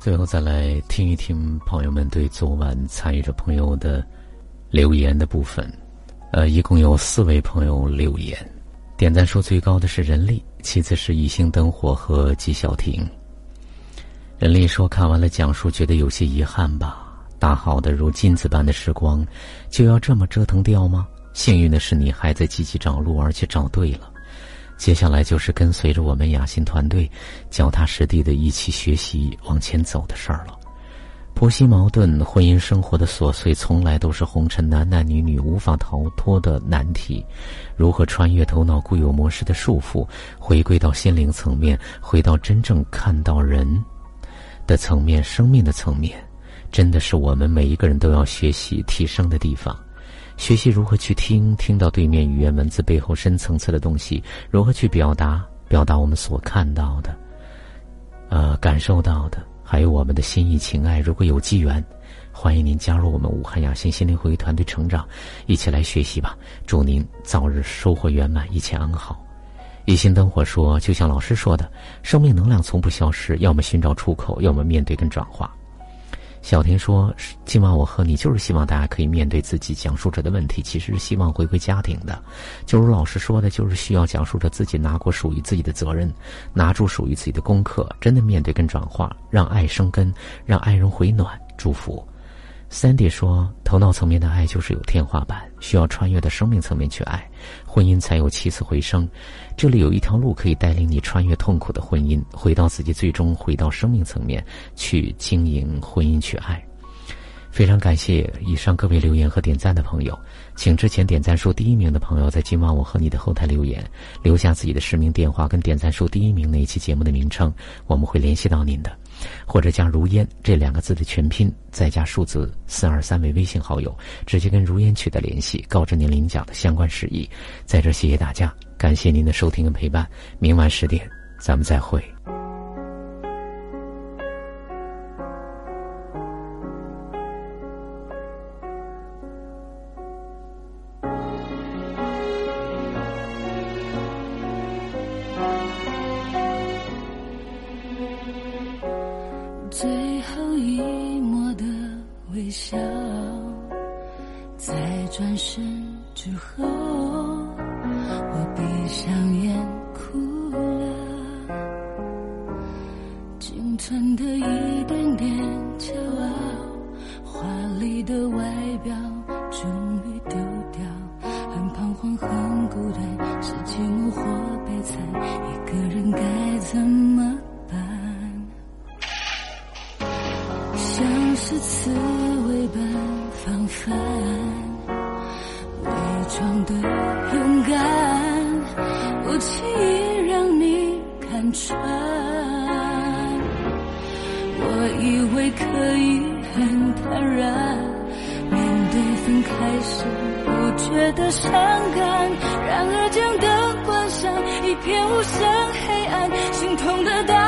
最后再来听一听朋友们对昨晚参与者朋友的留言的部分。呃，一共有四位朋友留言，点赞数最高的是人力，其次是一星灯火和纪晓婷。人力说：“看完了讲述，觉得有些遗憾吧。大好的如金子般的时光，就要这么折腾掉吗？幸运的是，你还在积极找路，而且找对了。”接下来就是跟随着我们雅欣团队，脚踏实地的一起学习往前走的事儿了。婆媳矛盾、婚姻生活的琐碎，从来都是红尘男男女女无法逃脱的难题。如何穿越头脑固有模式的束缚，回归到心灵层面，回到真正看到人的层面、生命的层面，真的是我们每一个人都要学习提升的地方。学习如何去听，听到对面语言文字背后深层次的东西；如何去表达，表达我们所看到的，呃，感受到的，还有我们的心意情爱。如果有机缘，欢迎您加入我们武汉雅欣心灵会团队成长，一起来学习吧。祝您早日收获圆满，一切安好。一心灯火说，就像老师说的，生命能量从不消失，要么寻找出口，要么面对跟转化。小婷说：“今晚我和你就是希望大家可以面对自己讲述者的问题，其实是希望回归家庭的。就如老师说的，就是需要讲述者自己拿过属于自己的责任，拿住属于自己的功课，真的面对跟转化，让爱生根，让爱人回暖，祝福。” Sandy 说：“头脑层面的爱就是有天花板，需要穿越到生命层面去爱，婚姻才有起死回生。这里有一条路可以带领你穿越痛苦的婚姻，回到自己，最终回到生命层面去经营婚姻，去爱。”非常感谢以上各位留言和点赞的朋友，请之前点赞数第一名的朋友在今晚我和你的后台留言，留下自己的实名电话跟点赞数第一名那一期节目的名称，我们会联系到您的。或者将“如烟”这两个字的全拼，再加数字四二三为微信好友，直接跟如烟取得联系，告知您领奖的相关事宜。在这谢谢大家，感谢您的收听跟陪伴。明晚十点，咱们再会。微笑在转身之后我闭上眼哭了。仅存的一点点骄傲华丽的外表终于丢掉很彷徨很孤单是寂寞或悲惨一个人该怎么是刺猬般防范，伪装的勇敢，不轻易让你看穿。我以为可以很坦然，面对分开时不觉得伤感，然而将灯关上，一片无声黑暗，心痛的打。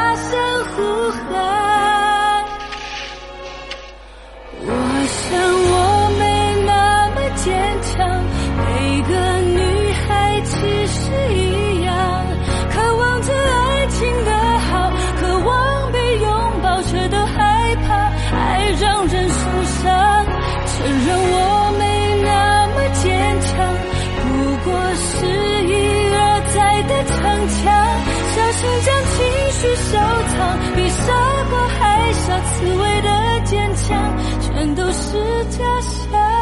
请将情绪收藏比傻瓜还傻刺猬的坚强全都是假象。